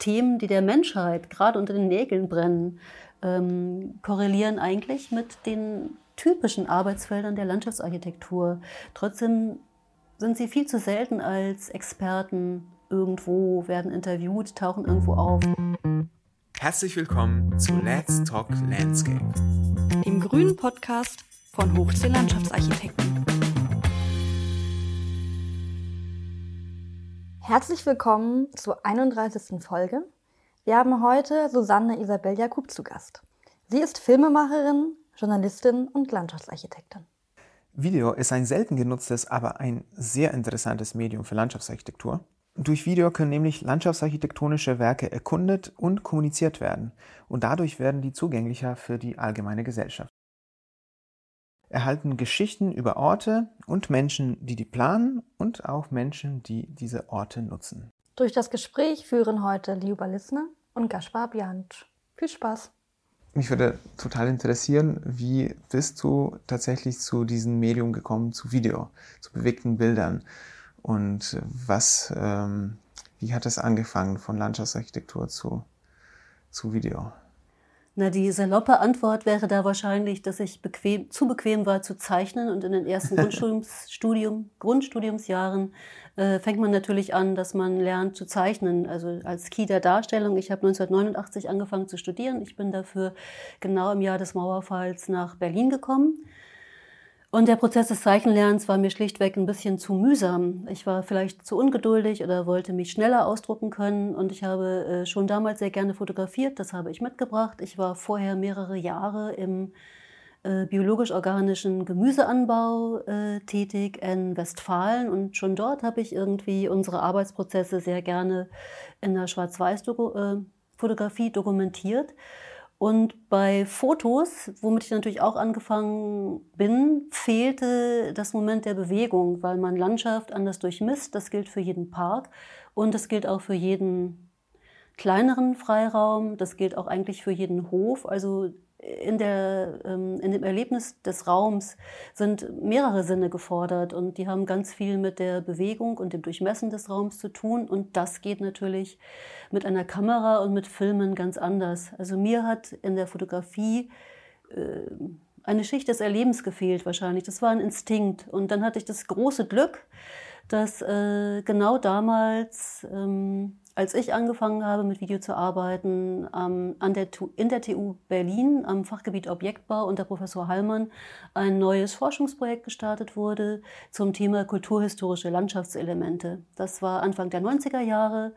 Themen, die der Menschheit gerade unter den Nägeln brennen, ähm, korrelieren eigentlich mit den typischen Arbeitsfeldern der Landschaftsarchitektur. Trotzdem sind sie viel zu selten als Experten irgendwo, werden interviewt, tauchen irgendwo auf. Herzlich willkommen zu Let's Talk Landscape, dem grünen Podcast von Hochsee Landschaftsarchitekten. Herzlich willkommen zur 31. Folge. Wir haben heute Susanne Isabel Jakub zu Gast. Sie ist Filmemacherin, Journalistin und Landschaftsarchitektin. Video ist ein selten genutztes, aber ein sehr interessantes Medium für Landschaftsarchitektur. Durch Video können nämlich landschaftsarchitektonische Werke erkundet und kommuniziert werden und dadurch werden die zugänglicher für die allgemeine Gesellschaft erhalten Geschichten über Orte und Menschen, die die planen und auch Menschen, die diese Orte nutzen. Durch das Gespräch führen heute Liuba Lissner und Gaspar Bianc. Viel Spaß! Mich würde total interessieren, wie bist du tatsächlich zu diesem Medium gekommen, zu Video, zu bewegten Bildern? Und was, ähm, wie hat es angefangen von Landschaftsarchitektur zu, zu Video? Na, die saloppe Antwort wäre da wahrscheinlich, dass ich bequem, zu bequem war zu zeichnen und in den ersten Grundstudiumsstudium, Grundstudiumsjahren äh, fängt man natürlich an, dass man lernt zu zeichnen, also als Key der Darstellung. Ich habe 1989 angefangen zu studieren. Ich bin dafür genau im Jahr des Mauerfalls nach Berlin gekommen und der Prozess des Zeichenlernens war mir schlichtweg ein bisschen zu mühsam. Ich war vielleicht zu ungeduldig oder wollte mich schneller ausdrucken können. Und ich habe äh, schon damals sehr gerne fotografiert. Das habe ich mitgebracht. Ich war vorher mehrere Jahre im äh, biologisch-organischen Gemüseanbau äh, tätig in Westfalen. Und schon dort habe ich irgendwie unsere Arbeitsprozesse sehr gerne in der Schwarz-Weiß-Fotografie dokumentiert. Und bei Fotos, womit ich natürlich auch angefangen bin, fehlte das Moment der Bewegung, weil man Landschaft anders durchmisst. Das gilt für jeden Park und das gilt auch für jeden kleineren Freiraum. Das gilt auch eigentlich für jeden Hof. Also in, der, ähm, in dem Erlebnis des Raums sind mehrere Sinne gefordert und die haben ganz viel mit der Bewegung und dem Durchmessen des Raums zu tun und das geht natürlich mit einer Kamera und mit Filmen ganz anders. Also mir hat in der Fotografie äh, eine Schicht des Erlebens gefehlt wahrscheinlich. Das war ein Instinkt und dann hatte ich das große Glück, dass äh, genau damals ähm, als ich angefangen habe, mit Video zu arbeiten, ähm, an der, in der TU Berlin am Fachgebiet Objektbau unter Professor Hallmann ein neues Forschungsprojekt gestartet wurde zum Thema kulturhistorische Landschaftselemente. Das war Anfang der 90er Jahre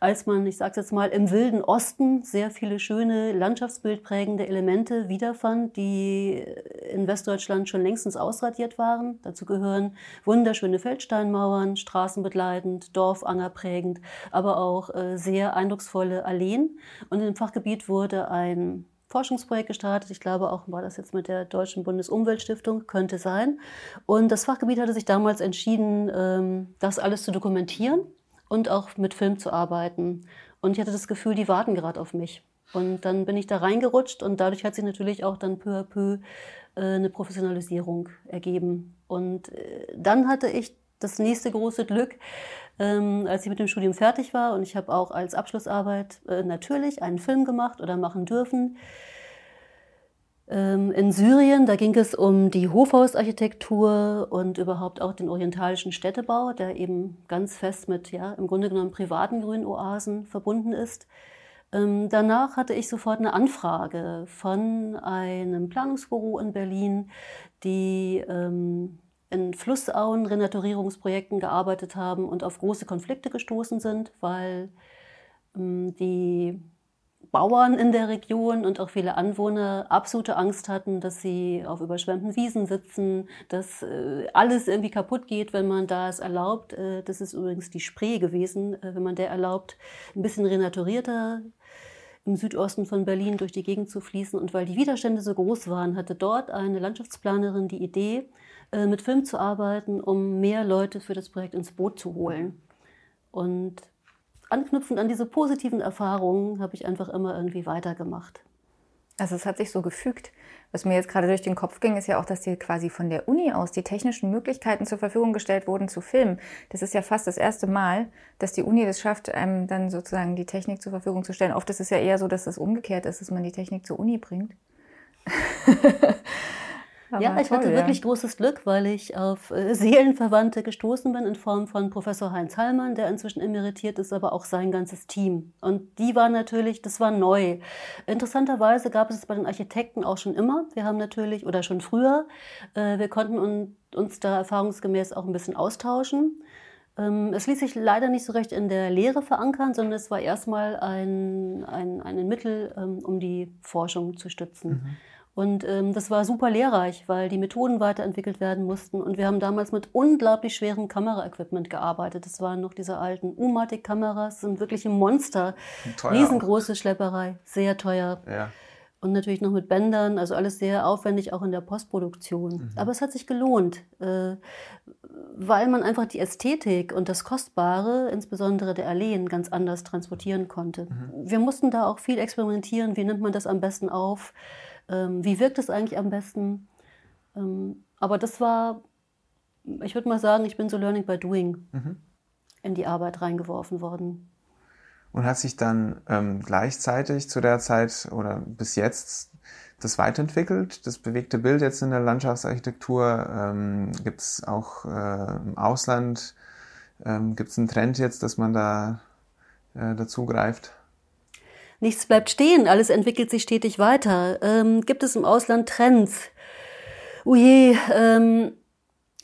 als man, ich sage jetzt mal, im wilden Osten sehr viele schöne landschaftsbildprägende Elemente wiederfand, die in Westdeutschland schon längstens ausradiert waren. Dazu gehören wunderschöne Feldsteinmauern, straßenbegleitend, dorfangerprägend, aber auch äh, sehr eindrucksvolle Alleen. Und im Fachgebiet wurde ein Forschungsprojekt gestartet. Ich glaube auch, war das jetzt mit der Deutschen Bundesumweltstiftung, könnte sein. Und das Fachgebiet hatte sich damals entschieden, ähm, das alles zu dokumentieren und auch mit Film zu arbeiten. Und ich hatte das Gefühl, die warten gerade auf mich. Und dann bin ich da reingerutscht und dadurch hat sich natürlich auch dann peu à peu äh, eine Professionalisierung ergeben. Und äh, dann hatte ich das nächste große Glück, ähm, als ich mit dem Studium fertig war und ich habe auch als Abschlussarbeit äh, natürlich einen Film gemacht oder machen dürfen in Syrien, da ging es um die Hofhausarchitektur und überhaupt auch den orientalischen Städtebau, der eben ganz fest mit, ja, im Grunde genommen privaten Grünoasen verbunden ist. Ähm, danach hatte ich sofort eine Anfrage von einem Planungsbüro in Berlin, die ähm, in Flussauen Renaturierungsprojekten gearbeitet haben und auf große Konflikte gestoßen sind, weil die Bauern in der Region und auch viele Anwohner absolute Angst hatten, dass sie auf überschwemmten Wiesen sitzen, dass äh, alles irgendwie kaputt geht, wenn man da es erlaubt. Äh, das ist übrigens die Spree gewesen, äh, wenn man der erlaubt, ein bisschen renaturierter im Südosten von Berlin durch die Gegend zu fließen. Und weil die Widerstände so groß waren, hatte dort eine Landschaftsplanerin die Idee, mit Film zu arbeiten, um mehr Leute für das Projekt ins Boot zu holen. Und anknüpfend an diese positiven Erfahrungen habe ich einfach immer irgendwie weitergemacht. Also es hat sich so gefügt. Was mir jetzt gerade durch den Kopf ging, ist ja auch, dass dir quasi von der Uni aus die technischen Möglichkeiten zur Verfügung gestellt wurden zu filmen. Das ist ja fast das erste Mal, dass die Uni das schafft, einem dann sozusagen die Technik zur Verfügung zu stellen. Oft ist es ja eher so, dass es umgekehrt ist, dass man die Technik zur Uni bringt. ja, ich toll, hatte ja. wirklich großes Glück, weil ich auf äh, Seelenverwandte gestoßen bin in Form von Professor Heinz Hallmann, der inzwischen emeritiert ist, aber auch sein ganzes Team. Und die war natürlich, das war neu. Interessanterweise gab es es bei den Architekten auch schon immer. Wir haben natürlich, oder schon früher, äh, wir konnten uns da erfahrungsgemäß auch ein bisschen austauschen. Ähm, es ließ sich leider nicht so recht in der Lehre verankern, sondern es war erstmal ein, ein, ein Mittel, ähm, um die Forschung zu stützen. Mhm. Und ähm, das war super lehrreich, weil die Methoden weiterentwickelt werden mussten. Und wir haben damals mit unglaublich schwerem Kameraequipment gearbeitet. Das waren noch diese alten U-Matic-Kameras, sind wirklich ein Monster. Teuer Riesengroße auch. Schlepperei, sehr teuer. Ja. Und natürlich noch mit Bändern, also alles sehr aufwendig, auch in der Postproduktion. Mhm. Aber es hat sich gelohnt, äh, weil man einfach die Ästhetik und das Kostbare, insbesondere der Alleen, ganz anders transportieren konnte. Mhm. Wir mussten da auch viel experimentieren. Wie nimmt man das am besten auf? Ähm, wie wirkt es eigentlich am besten. Ähm, aber das war, ich würde mal sagen, ich bin so Learning by Doing mhm. in die Arbeit reingeworfen worden. Und hat sich dann ähm, gleichzeitig zu der Zeit oder bis jetzt das weiterentwickelt? Das bewegte Bild jetzt in der Landschaftsarchitektur ähm, gibt es auch äh, im Ausland. Ähm, gibt es einen Trend jetzt, dass man da äh, dazu greift? Nichts bleibt stehen, alles entwickelt sich stetig weiter. Ähm, gibt es im Ausland Trends? Uje, ähm,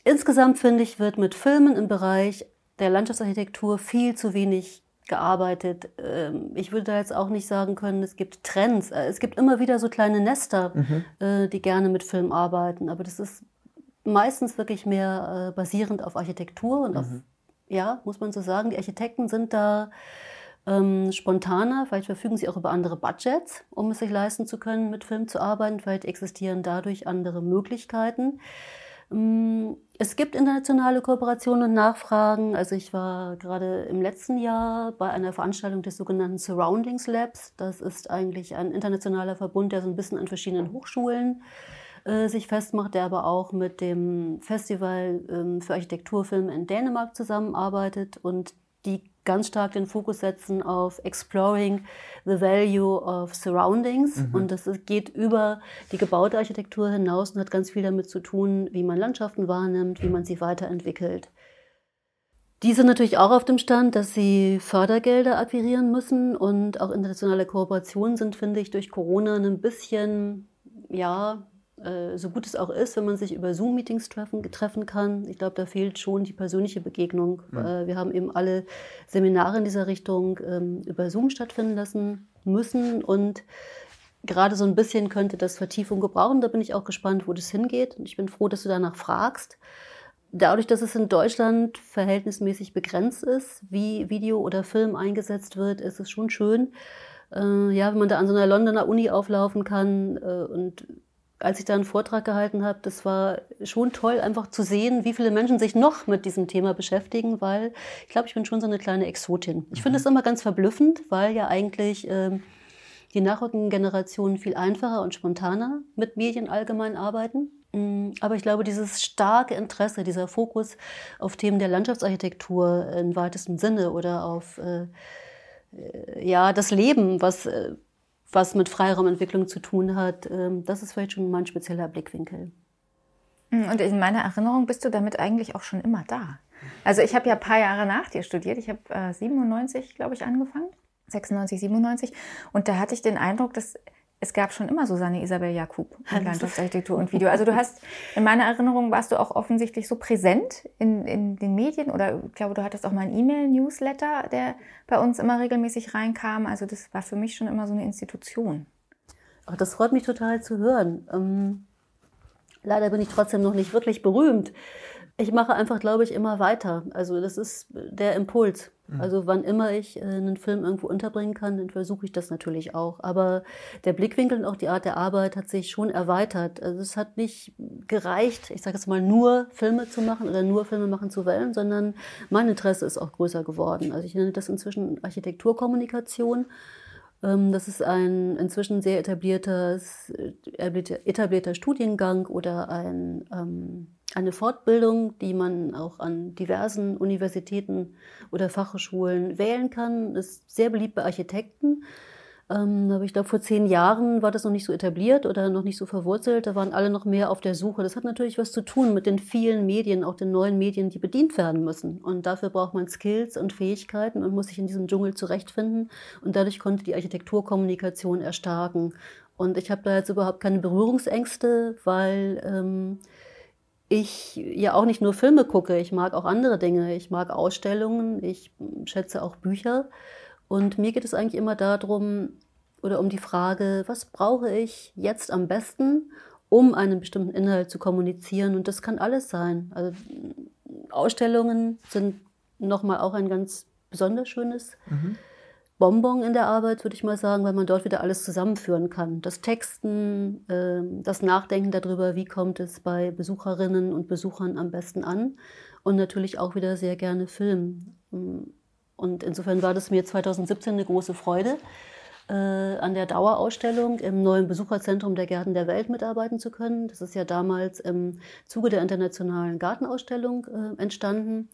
insgesamt finde ich, wird mit Filmen im Bereich der Landschaftsarchitektur viel zu wenig gearbeitet. Ähm, ich würde da jetzt auch nicht sagen können, es gibt Trends. Äh, es gibt immer wieder so kleine Nester, mhm. äh, die gerne mit Film arbeiten, aber das ist meistens wirklich mehr äh, basierend auf Architektur und mhm. auf, ja, muss man so sagen, die Architekten sind da ähm, spontaner. Vielleicht verfügen sie auch über andere Budgets, um es sich leisten zu können, mit Film zu arbeiten. Vielleicht existieren dadurch andere Möglichkeiten. Ähm, es gibt internationale Kooperationen und Nachfragen. Also ich war gerade im letzten Jahr bei einer Veranstaltung des sogenannten Surroundings Labs. Das ist eigentlich ein internationaler Verbund, der so ein bisschen an verschiedenen Hochschulen äh, sich festmacht, der aber auch mit dem Festival ähm, für Architekturfilme in Dänemark zusammenarbeitet und die ganz stark den Fokus setzen auf Exploring the Value of Surroundings. Mhm. Und das geht über die gebaute Architektur hinaus und hat ganz viel damit zu tun, wie man Landschaften wahrnimmt, wie man sie weiterentwickelt. Die sind natürlich auch auf dem Stand, dass sie Fördergelder akquirieren müssen und auch internationale Kooperationen sind, finde ich, durch Corona ein bisschen, ja, äh, so gut es auch ist, wenn man sich über Zoom-Meetings treffen, treffen kann. Ich glaube, da fehlt schon die persönliche Begegnung. Mhm. wir haben eben alle Seminare in dieser Richtung ähm, über Zoom stattfinden lassen müssen und gerade so ein bisschen könnte das Vertiefung gebrauchen. Da bin ich auch gespannt, wo das hingeht. Und ich bin froh, dass du danach fragst. Dadurch, dass es in Deutschland verhältnismäßig begrenzt ist, wie Video oder Film eingesetzt wird, ist es schon schön, äh, ja, wenn man da an so einer Londoner Uni auflaufen kann äh, und als ich da einen Vortrag gehalten habe, das war schon toll, einfach zu sehen, wie viele Menschen sich noch mit diesem Thema beschäftigen, weil ich glaube, ich bin schon so eine kleine Exotin. Ich finde es mhm. immer ganz verblüffend, weil ja eigentlich ähm, die nachrückenden Generationen viel einfacher und spontaner mit Medien allgemein arbeiten. Mm, aber ich glaube, dieses starke Interesse, dieser Fokus auf Themen der Landschaftsarchitektur im weitesten Sinne oder auf äh, äh ja, das Leben, was äh, was mit Freiraumentwicklung zu tun hat, ähm, das ist vielleicht schon mein spezieller Blickwinkel. Hm, und in meiner Erinnerung bist du damit eigentlich auch schon immer da. Also ich habe ja ein paar Jahre nach dir studiert. Ich habe äh, 97, glaube ich, angefangen. 96, 97. Und da hatte ich den Eindruck, dass es gab schon immer Susanne Isabel Jakub in Landschaftsarchitektur und Video. Also du hast, in meiner Erinnerung warst du auch offensichtlich so präsent in, in den Medien oder ich glaube, du hattest auch mal einen E-Mail-Newsletter, der bei uns immer regelmäßig reinkam. Also das war für mich schon immer so eine Institution. Ach, das freut mich total zu hören. Ähm, leider bin ich trotzdem noch nicht wirklich berühmt. Ich mache einfach, glaube ich, immer weiter. Also das ist der Impuls. Mhm. Also wann immer ich äh, einen Film irgendwo unterbringen kann, dann versuche ich das natürlich auch. Aber der Blickwinkel und auch die Art der Arbeit hat sich schon erweitert. Also es hat nicht gereicht, ich sage jetzt mal, nur Filme zu machen oder nur Filme machen zu wollen, sondern mein Interesse ist auch größer geworden. Also ich nenne das inzwischen Architekturkommunikation. Ähm, das ist ein inzwischen sehr etablierter, Studiengang oder ein, ähm, eine Fortbildung, die man auch an diversen Universitäten oder Fachhochschulen wählen kann. Ist sehr beliebt bei Architekten. Ähm, aber ich glaube, vor zehn Jahren war das noch nicht so etabliert oder noch nicht so verwurzelt. Da waren alle noch mehr auf der Suche. Das hat natürlich was zu tun mit den vielen Medien, auch den neuen Medien, die bedient werden müssen. Und dafür braucht man Skills und Fähigkeiten und muss sich in diesem Dschungel zurechtfinden. Und dadurch konnte die Architekturkommunikation erstarken. Und ich habe da jetzt überhaupt keine Berührungsängste, weil ähm, ich ja auch nicht nur Filme gucke. Ich mag auch andere Dinge. Ich mag Ausstellungen. Ich schätze auch Bücher. Und mir geht es eigentlich immer darum, oder um die Frage, was brauche ich jetzt am besten, um einen bestimmten Inhalt zu kommunizieren? Und das kann alles sein. Also Ausstellungen sind nochmal auch ein ganz besonders schönes mhm. Bonbon in der Arbeit, würde ich mal sagen, weil man dort wieder alles zusammenführen kann. Das Texten, ähm, das Nachdenken darüber, wie kommt es bei Besucherinnen und Besuchern am besten an und natürlich auch wieder sehr gerne Film. Und insofern war das mir 2017 eine große Freude, äh, an der Dauerausstellung im neuen Besucherzentrum der Gärten der Welt mitarbeiten zu können. Das ist ja damals im Zuge der internationalen Gartenausstellung äh, entstanden.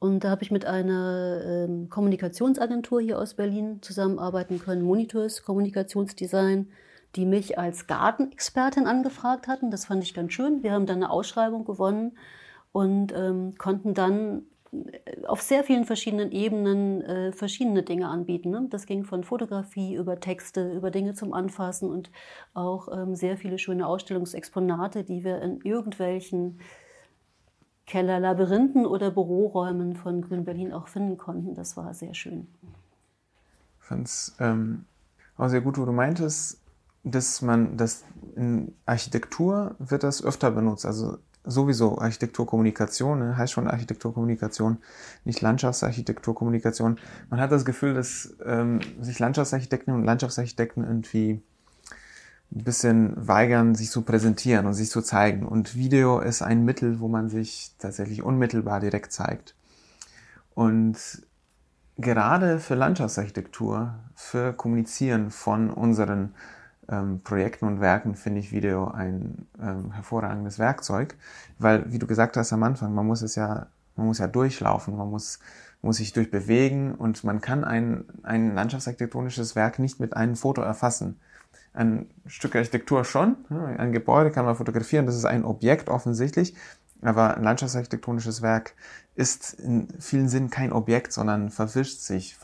Und da habe ich mit einer ähm, Kommunikationsagentur hier aus Berlin zusammenarbeiten können, Monitors Kommunikationsdesign, die mich als Gartenexpertin angefragt hatten. Das fand ich ganz schön. Wir haben dann eine Ausschreibung gewonnen und ähm, konnten dann auf sehr vielen verschiedenen Ebenen äh, verschiedene Dinge anbieten. Ne? Das ging von Fotografie über Texte, über Dinge zum Anfassen und auch ähm, sehr viele schöne Ausstellungsexponate, die wir in irgendwelchen Kellerlabyrinthen oder Büroräumen von Grün Berlin auch finden konnten. Das war sehr schön. Ich fand es ähm, auch sehr gut, wo du meintest, dass man das in Architektur wird das öfter benutzt. Also sowieso Architekturkommunikation, ne? heißt schon Architekturkommunikation, nicht Landschaftsarchitekturkommunikation. Man hat das Gefühl, dass ähm, sich Landschaftsarchitekten und Landschaftsarchitekten irgendwie ein bisschen weigern, sich zu präsentieren und sich zu zeigen. Und Video ist ein Mittel, wo man sich tatsächlich unmittelbar direkt zeigt. Und gerade für Landschaftsarchitektur, für Kommunizieren von unseren ähm, Projekten und Werken finde ich Video ein ähm, hervorragendes Werkzeug, weil, wie du gesagt hast am Anfang, man muss es ja, man muss ja durchlaufen, man muss, muss sich durchbewegen und man kann ein, ein landschaftsarchitektonisches Werk nicht mit einem Foto erfassen. Ein Stück Architektur schon, ein Gebäude kann man fotografieren, das ist ein Objekt offensichtlich, aber ein landschaftsarchitektonisches Werk ist in vielen Sinnen kein Objekt, sondern verwischt sich,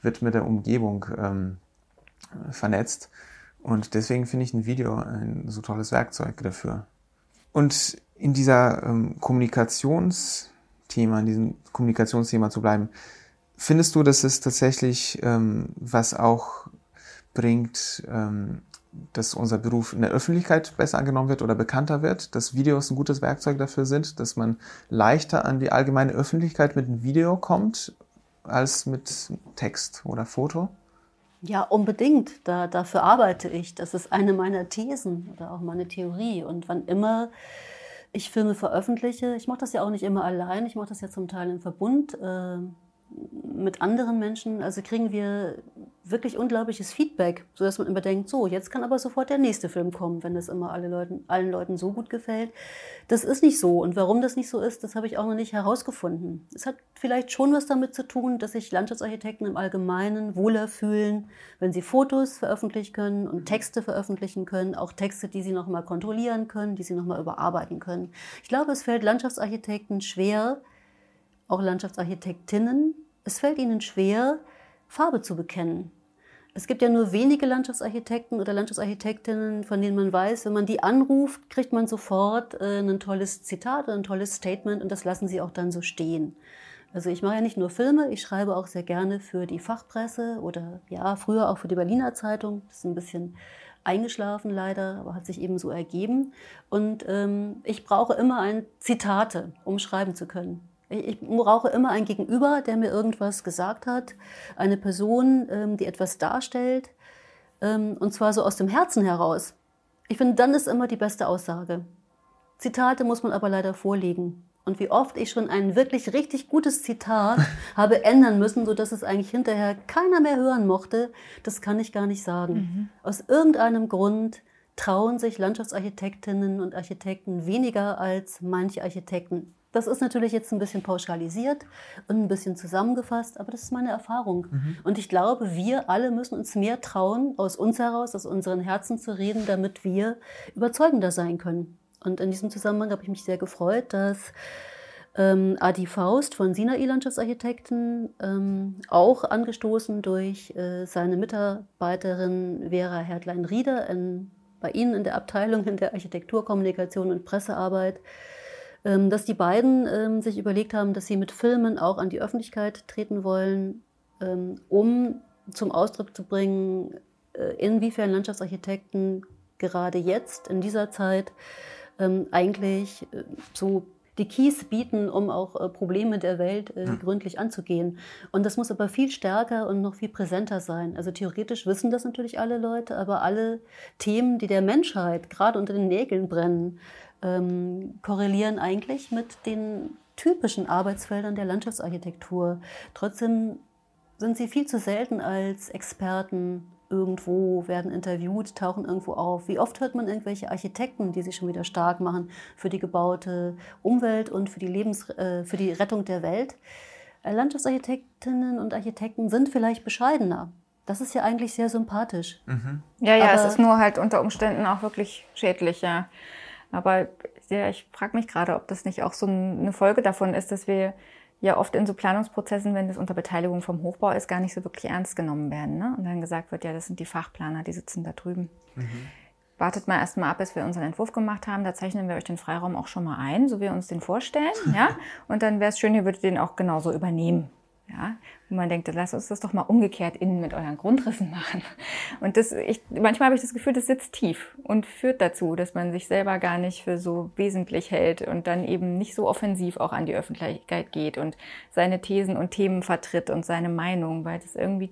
wird mit der Umgebung ähm, vernetzt. Und deswegen finde ich ein Video ein so tolles Werkzeug dafür. Und in dieser ähm, Kommunikationsthema, in diesem Kommunikationsthema zu bleiben, findest du, dass es tatsächlich ähm, was auch bringt, ähm, dass unser Beruf in der Öffentlichkeit besser angenommen wird oder bekannter wird, dass Videos ein gutes Werkzeug dafür sind, dass man leichter an die allgemeine Öffentlichkeit mit einem Video kommt als mit Text oder Foto? Ja, unbedingt. Da, dafür arbeite ich. Das ist eine meiner Thesen oder auch meine Theorie. Und wann immer ich Filme veröffentliche, ich mache das ja auch nicht immer allein, ich mache das ja zum Teil im Verbund. Äh, mit anderen Menschen, also kriegen wir wirklich unglaubliches Feedback, sodass man immer denkt, so, jetzt kann aber sofort der nächste Film kommen, wenn das immer alle Leuten, allen Leuten so gut gefällt. Das ist nicht so. Und warum das nicht so ist, das habe ich auch noch nicht herausgefunden. Es hat vielleicht schon was damit zu tun, dass sich Landschaftsarchitekten im Allgemeinen wohler fühlen, wenn sie Fotos veröffentlichen können und Texte veröffentlichen können, auch Texte, die sie nochmal kontrollieren können, die sie nochmal überarbeiten können. Ich glaube, es fällt Landschaftsarchitekten schwer, auch Landschaftsarchitektinnen, es fällt ihnen schwer, Farbe zu bekennen. Es gibt ja nur wenige Landschaftsarchitekten oder Landschaftsarchitektinnen, von denen man weiß, wenn man die anruft, kriegt man sofort äh, ein tolles Zitat oder ein tolles Statement und das lassen sie auch dann so stehen. Also ich mache ja nicht nur Filme, ich schreibe auch sehr gerne für die Fachpresse oder ja, früher auch für die Berliner Zeitung. Das ist ein bisschen eingeschlafen leider, aber hat sich eben so ergeben. Und ähm, ich brauche immer ein Zitate, um schreiben zu können. Ich brauche immer ein Gegenüber, der mir irgendwas gesagt hat, eine Person, ähm, die etwas darstellt, ähm, und zwar so aus dem Herzen heraus. Ich finde, dann ist immer die beste Aussage. Zitate muss man aber leider vorlegen. und wie oft ich schon ein wirklich richtig gutes Zitat habe ändern müssen, sodass es eigentlich hinterher keiner mehr hören mochte, das kann ich gar nicht sagen. Mhm. Aus irgendeinem Grund trauen sich Landschaftsarchitektinnen und Architekten weniger als manche Architekten. Das ist natürlich jetzt ein bisschen pauschalisiert und ein bisschen zusammengefasst, aber das ist meine Erfahrung. Mhm. Und ich glaube, wir alle müssen uns mehr trauen, aus uns heraus, aus unseren Herzen zu reden, damit wir überzeugender sein können. Und in diesem Zusammenhang habe ich mich sehr gefreut, dass ähm, Adi Faust von Sinai Landschaftsarchitekten, ähm, auch angestoßen durch äh, seine Mitarbeiterin Vera Hertlein-Rieder bei Ihnen in der Abteilung in der Architekturkommunikation und Pressearbeit, dass die beiden ähm, sich überlegt haben, dass sie mit Filmen auch an die Öffentlichkeit treten wollen, ähm, um zum Ausdruck zu bringen, äh, inwiefern Landschaftsarchitekten gerade jetzt in dieser Zeit eigentlich äh, so die Keys bieten, um auch äh, Probleme der Welt hm. gründlich anzugehen. Und das muss aber viel stärker und noch viel präsenter sein. Also theoretisch wissen das natürlich alle Leute, aber alle Themen, die der Menschheit gerade unter den Nägeln brennen, ähm, korrelieren eigentlich mit den typischen Arbeitsfeldern der Landschaftsarchitektur. Trotzdem sind sie viel zu selten als Experten irgendwo, werden interviewt, tauchen irgendwo auf. Wie oft hört man irgendwelche Architekten, die sich schon wieder stark machen für die gebaute Umwelt und für die, Lebens, äh, für die Rettung der Welt? Äh, Landschaftsarchitektinnen und Architekten sind vielleicht bescheidener. Das ist ja eigentlich sehr sympathisch. Mhm. Ja, ja, Aber es ist nur halt unter Umständen auch wirklich schädlich, ja. Aber ja, ich frage mich gerade, ob das nicht auch so eine Folge davon ist, dass wir ja oft in so Planungsprozessen, wenn das unter Beteiligung vom Hochbau ist, gar nicht so wirklich ernst genommen werden. Ne? Und dann gesagt wird, ja, das sind die Fachplaner, die sitzen da drüben. Mhm. Wartet mal erst mal ab, bis wir unseren Entwurf gemacht haben. Da zeichnen wir euch den Freiraum auch schon mal ein, so wie wir uns den vorstellen. ja? Und dann wäre es schön, ihr würdet den auch genauso übernehmen. Ja, und man denkt, lass uns das doch mal umgekehrt innen mit euren Grundrissen machen. Und das, ich, manchmal habe ich das Gefühl, das sitzt tief und führt dazu, dass man sich selber gar nicht für so wesentlich hält und dann eben nicht so offensiv auch an die Öffentlichkeit geht und seine Thesen und Themen vertritt und seine Meinung, weil das irgendwie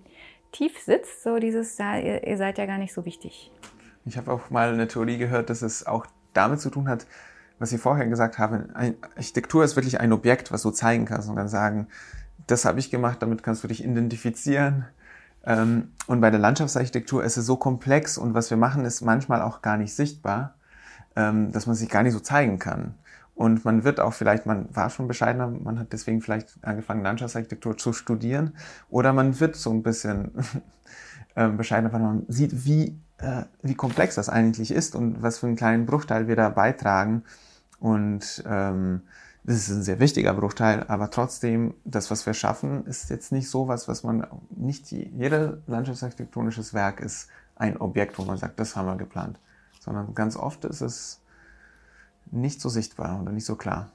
tief sitzt, so dieses, ja, ihr, ihr seid ja gar nicht so wichtig. Ich habe auch mal eine Theorie gehört, dass es auch damit zu tun hat, was Sie vorher gesagt haben, Architektur ist wirklich ein Objekt, was du zeigen kannst und dann sagen, das habe ich gemacht, damit kannst du dich identifizieren. Ähm, und bei der Landschaftsarchitektur ist es so komplex und was wir machen, ist manchmal auch gar nicht sichtbar, ähm, dass man sich gar nicht so zeigen kann. Und man wird auch vielleicht, man war schon bescheidener, man hat deswegen vielleicht angefangen, Landschaftsarchitektur zu studieren. Oder man wird so ein bisschen ähm, bescheidener, weil man sieht, wie, äh, wie komplex das eigentlich ist und was für einen kleinen Bruchteil wir da beitragen. Und ähm, das ist ein sehr wichtiger Bruchteil, aber trotzdem, das, was wir schaffen, ist jetzt nicht so was, was man, nicht jeder landschaftsarchitektonisches Werk ist ein Objekt, wo man sagt, das haben wir geplant, sondern ganz oft ist es nicht so sichtbar oder nicht so klar.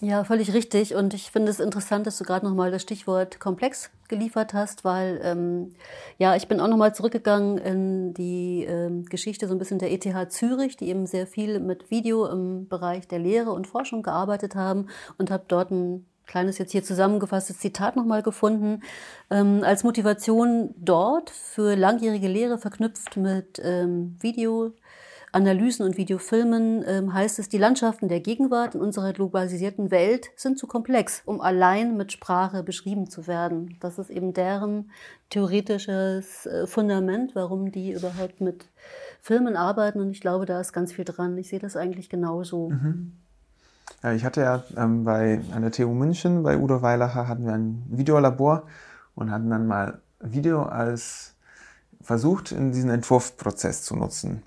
Ja, völlig richtig. Und ich finde es interessant, dass du gerade nochmal das Stichwort komplex geliefert hast, weil ähm, ja, ich bin auch nochmal zurückgegangen in die ähm, Geschichte so ein bisschen der ETH Zürich, die eben sehr viel mit Video im Bereich der Lehre und Forschung gearbeitet haben und habe dort ein kleines jetzt hier zusammengefasstes Zitat nochmal gefunden. Ähm, als Motivation dort für langjährige Lehre verknüpft mit ähm, Video Analysen und Videofilmen ähm, heißt es, die Landschaften der Gegenwart in unserer globalisierten Welt sind zu komplex, um allein mit Sprache beschrieben zu werden. Das ist eben deren theoretisches äh, Fundament, warum die überhaupt mit Filmen arbeiten. Und ich glaube, da ist ganz viel dran. Ich sehe das eigentlich genauso. Mhm. Ja, ich hatte ja ähm, bei an der TU München, bei Udo Weilacher, hatten wir ein Videolabor und hatten dann mal Video als versucht, in diesen Entwurfprozess zu nutzen.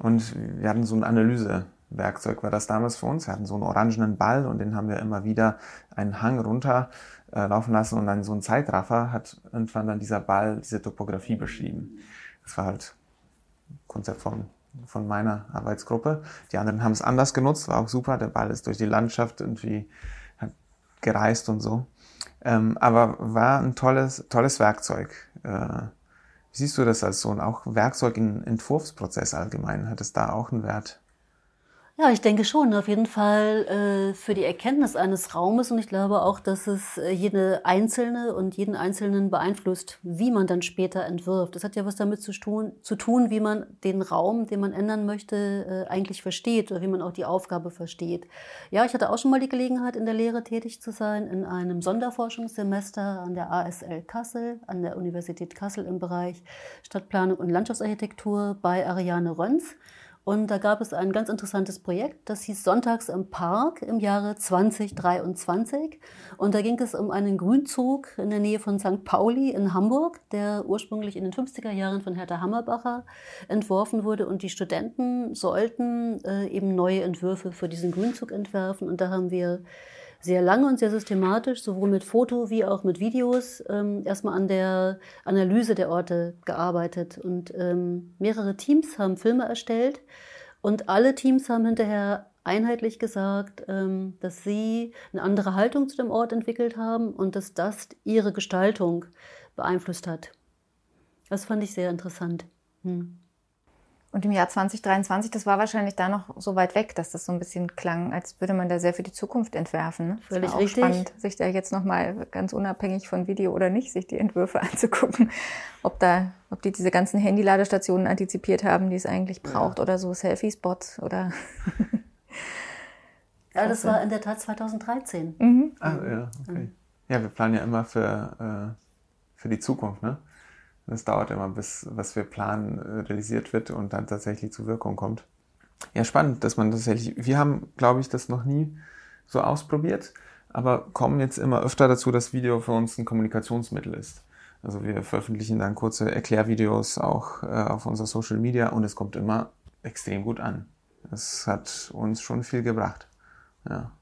Und wir hatten so ein Analysewerkzeug, war das damals für uns. Wir hatten so einen orangenen Ball und den haben wir immer wieder einen Hang runter äh, laufen lassen und dann so ein Zeitraffer hat irgendwann dann dieser Ball diese Topografie beschrieben. Das war halt Konzept von, von meiner Arbeitsgruppe. Die anderen haben es anders genutzt, war auch super. Der Ball ist durch die Landschaft irgendwie gereist und so. Ähm, aber war ein tolles, tolles Werkzeug. Äh, Siehst du das als so ein auch Werkzeug im Entwurfsprozess allgemein? Hat es da auch einen Wert? Ja, ich denke schon, auf jeden Fall äh, für die Erkenntnis eines Raumes und ich glaube auch, dass es äh, jede Einzelne und jeden Einzelnen beeinflusst, wie man dann später entwirft. Das hat ja was damit zu tun, zu tun wie man den Raum, den man ändern möchte, äh, eigentlich versteht oder wie man auch die Aufgabe versteht. Ja, ich hatte auch schon mal die Gelegenheit, in der Lehre tätig zu sein, in einem Sonderforschungssemester an der ASL Kassel, an der Universität Kassel im Bereich Stadtplanung und Landschaftsarchitektur bei Ariane Röns. Und da gab es ein ganz interessantes Projekt, das hieß Sonntags im Park im Jahre 2023. Und da ging es um einen Grünzug in der Nähe von St. Pauli in Hamburg, der ursprünglich in den 50er Jahren von Hertha Hammerbacher entworfen wurde. Und die Studenten sollten äh, eben neue Entwürfe für diesen Grünzug entwerfen. Und da haben wir sehr lange und sehr systematisch, sowohl mit Foto wie auch mit Videos, ähm, erstmal an der Analyse der Orte gearbeitet. Und ähm, mehrere Teams haben Filme erstellt und alle Teams haben hinterher einheitlich gesagt, ähm, dass sie eine andere Haltung zu dem Ort entwickelt haben und dass das ihre Gestaltung beeinflusst hat. Das fand ich sehr interessant. Hm. Und im Jahr 2023, das war wahrscheinlich da noch so weit weg, dass das so ein bisschen klang, als würde man da sehr für die Zukunft entwerfen. Ne? Völlig auch richtig. spannend, sich da jetzt nochmal ganz unabhängig von Video oder nicht, sich die Entwürfe anzugucken, ob da, ob die diese ganzen Handy-Ladestationen antizipiert haben, die es eigentlich braucht ja. oder so Selfie-Spots oder. ja, das war in der Tat 2013. Mhm. Ah, ja, okay. Ja, wir planen ja immer für, äh, für die Zukunft, ne? Es dauert immer, bis was wir planen äh, realisiert wird und dann tatsächlich zur Wirkung kommt. Ja, spannend, dass man tatsächlich, wir haben, glaube ich, das noch nie so ausprobiert, aber kommen jetzt immer öfter dazu, dass Video für uns ein Kommunikationsmittel ist. Also wir veröffentlichen dann kurze Erklärvideos auch äh, auf unserer Social Media und es kommt immer extrem gut an. Es hat uns schon viel gebracht. Ja.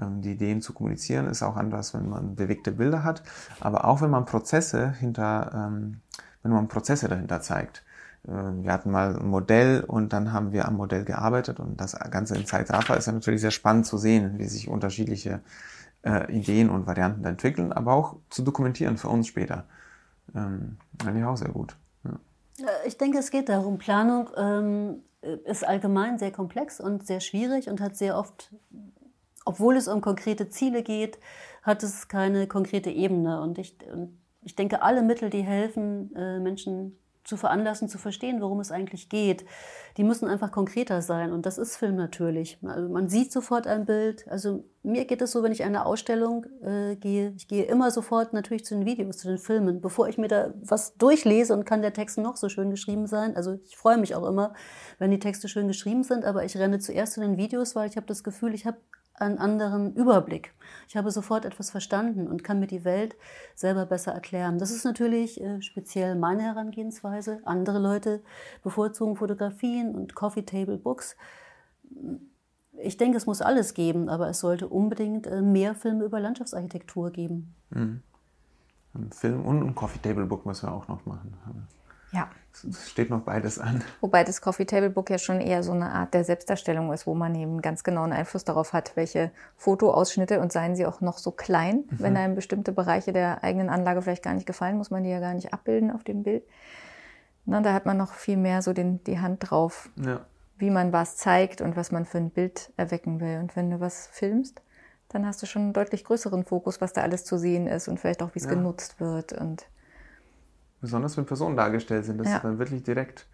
Ähm, die Ideen zu kommunizieren ist auch anders, wenn man bewegte Bilder hat, aber auch wenn man Prozesse hinter ähm, wenn man Prozesse dahinter zeigt. Äh, wir hatten mal ein Modell und dann haben wir am Modell gearbeitet und das Ganze in Zeitraffer ist ja natürlich sehr spannend zu sehen, wie sich unterschiedliche äh, Ideen und Varianten entwickeln, aber auch zu dokumentieren für uns später. Ähm, fand ich auch sehr gut. Ja. Ich denke, es geht darum. Planung ähm, ist allgemein sehr komplex und sehr schwierig und hat sehr oft, obwohl es um konkrete Ziele geht, hat es keine konkrete Ebene. Und ich, und ich denke, alle Mittel, die helfen, äh, Menschen zu veranlassen, zu verstehen, worum es eigentlich geht, die müssen einfach konkreter sein. Und das ist Film natürlich. Also man sieht sofort ein Bild. Also mir geht es so, wenn ich eine Ausstellung äh, gehe, ich gehe immer sofort natürlich zu den Videos, zu den Filmen, bevor ich mir da was durchlese und kann der Text noch so schön geschrieben sein. Also ich freue mich auch immer, wenn die Texte schön geschrieben sind, aber ich renne zuerst zu den Videos, weil ich habe das Gefühl, ich habe einen anderen Überblick. Ich habe sofort etwas verstanden und kann mir die Welt selber besser erklären. Das ist natürlich äh, speziell meine Herangehensweise. Andere Leute bevorzugen Fotografien und Coffee Table Books. Ich denke, es muss alles geben, aber es sollte unbedingt äh, mehr Filme über Landschaftsarchitektur geben. Mhm. Film und ein Coffee Table Book müssen wir auch noch machen. Ja. Es steht noch beides an. Wobei das Coffee Table Book ja schon eher so eine Art der Selbstdarstellung ist, wo man eben ganz genauen Einfluss darauf hat, welche Fotoausschnitte und seien sie auch noch so klein, mhm. wenn einem bestimmte Bereiche der eigenen Anlage vielleicht gar nicht gefallen, muss man die ja gar nicht abbilden auf dem Bild. Na, da hat man noch viel mehr so den, die Hand drauf, ja. wie man was zeigt und was man für ein Bild erwecken will. Und wenn du was filmst, dann hast du schon einen deutlich größeren Fokus, was da alles zu sehen ist und vielleicht auch, wie es ja. genutzt wird und besonders wenn Personen dargestellt sind. Das ja. ist dann wirklich direkt.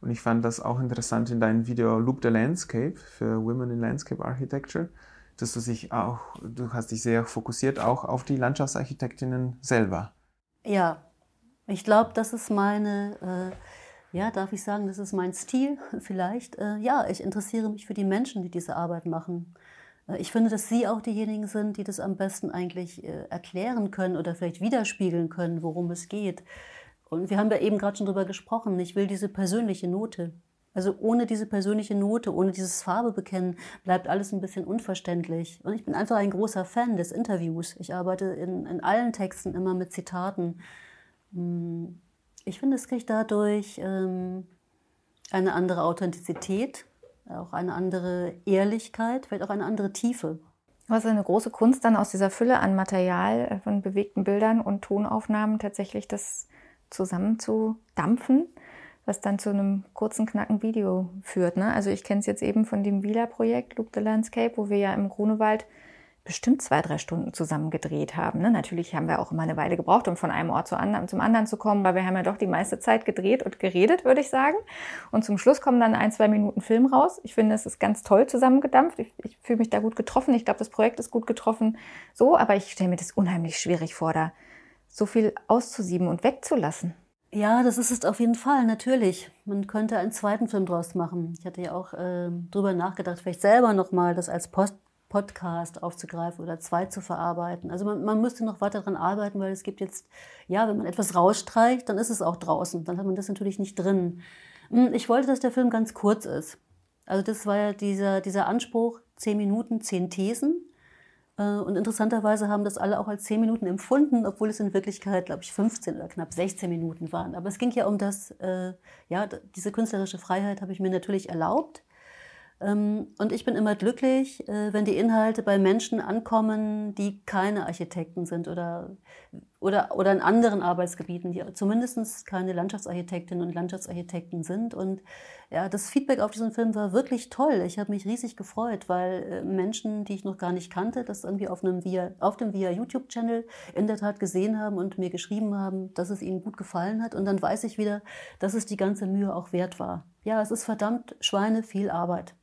Und ich fand das auch interessant in deinem Video Loop the Landscape für Women in Landscape Architecture, dass du sich auch, du hast dich sehr fokussiert auch auf die Landschaftsarchitektinnen selber. Ja, ich glaube, das ist meine, äh, ja, darf ich sagen, das ist mein Stil vielleicht. Äh, ja, ich interessiere mich für die Menschen, die diese Arbeit machen. Äh, ich finde, dass Sie auch diejenigen sind, die das am besten eigentlich äh, erklären können oder vielleicht widerspiegeln können, worum es geht. Und wir haben ja eben gerade schon drüber gesprochen. Ich will diese persönliche Note. Also ohne diese persönliche Note, ohne dieses Farbebekennen bleibt alles ein bisschen unverständlich. Und ich bin einfach ein großer Fan des Interviews. Ich arbeite in, in allen Texten immer mit Zitaten. Hm, ich finde, es kriegt dadurch ähm, eine andere Authentizität, auch eine andere Ehrlichkeit, vielleicht auch eine andere Tiefe. Was eine große Kunst dann aus dieser Fülle an Material äh, von bewegten Bildern und Tonaufnahmen tatsächlich das zusammenzudampfen, was dann zu einem kurzen, knacken Video führt. Ne? Also ich kenne es jetzt eben von dem Vila-Projekt, Look the Landscape, wo wir ja im Grunewald bestimmt zwei, drei Stunden zusammen gedreht haben. Ne? Natürlich haben wir auch immer eine Weile gebraucht, um von einem Ort zu anderen, zum anderen zu kommen, weil wir haben ja doch die meiste Zeit gedreht und geredet, würde ich sagen. Und zum Schluss kommen dann ein, zwei Minuten Film raus. Ich finde, es ist ganz toll zusammengedampft. Ich, ich fühle mich da gut getroffen. Ich glaube, das Projekt ist gut getroffen. So, aber ich stelle mir das unheimlich schwierig vor, da so viel auszusieben und wegzulassen. Ja, das ist es auf jeden Fall, natürlich. Man könnte einen zweiten Film draus machen. Ich hatte ja auch äh, drüber nachgedacht, vielleicht selber nochmal das als Post Podcast aufzugreifen oder zwei zu verarbeiten. Also man, man müsste noch weiter daran arbeiten, weil es gibt jetzt, ja, wenn man etwas rausstreicht, dann ist es auch draußen. Dann hat man das natürlich nicht drin. Hm, ich wollte, dass der Film ganz kurz ist. Also das war ja dieser, dieser Anspruch, zehn Minuten, zehn Thesen. Äh, und interessanterweise haben das alle auch als zehn Minuten empfunden, obwohl es in Wirklichkeit, glaube ich, 15 oder knapp 16 Minuten waren. Aber es ging ja um das, äh, ja, diese künstlerische Freiheit habe ich mir natürlich erlaubt. Ähm, und ich bin immer glücklich, äh, wenn die Inhalte bei Menschen ankommen, die keine Architekten sind oder, oder, oder in anderen Arbeitsgebieten, die zumindest keine Landschaftsarchitektinnen und Landschaftsarchitekten sind. Und ja, das Feedback auf diesen Film war wirklich toll. Ich habe mich riesig gefreut, weil äh, Menschen, die ich noch gar nicht kannte, das irgendwie auf, einem Via, auf dem Via YouTube-Channel in der Tat gesehen haben und mir geschrieben haben, dass es ihnen gut gefallen hat. Und dann weiß ich wieder, dass es die ganze Mühe auch wert war. Ja, es ist verdammt Schweine viel Arbeit.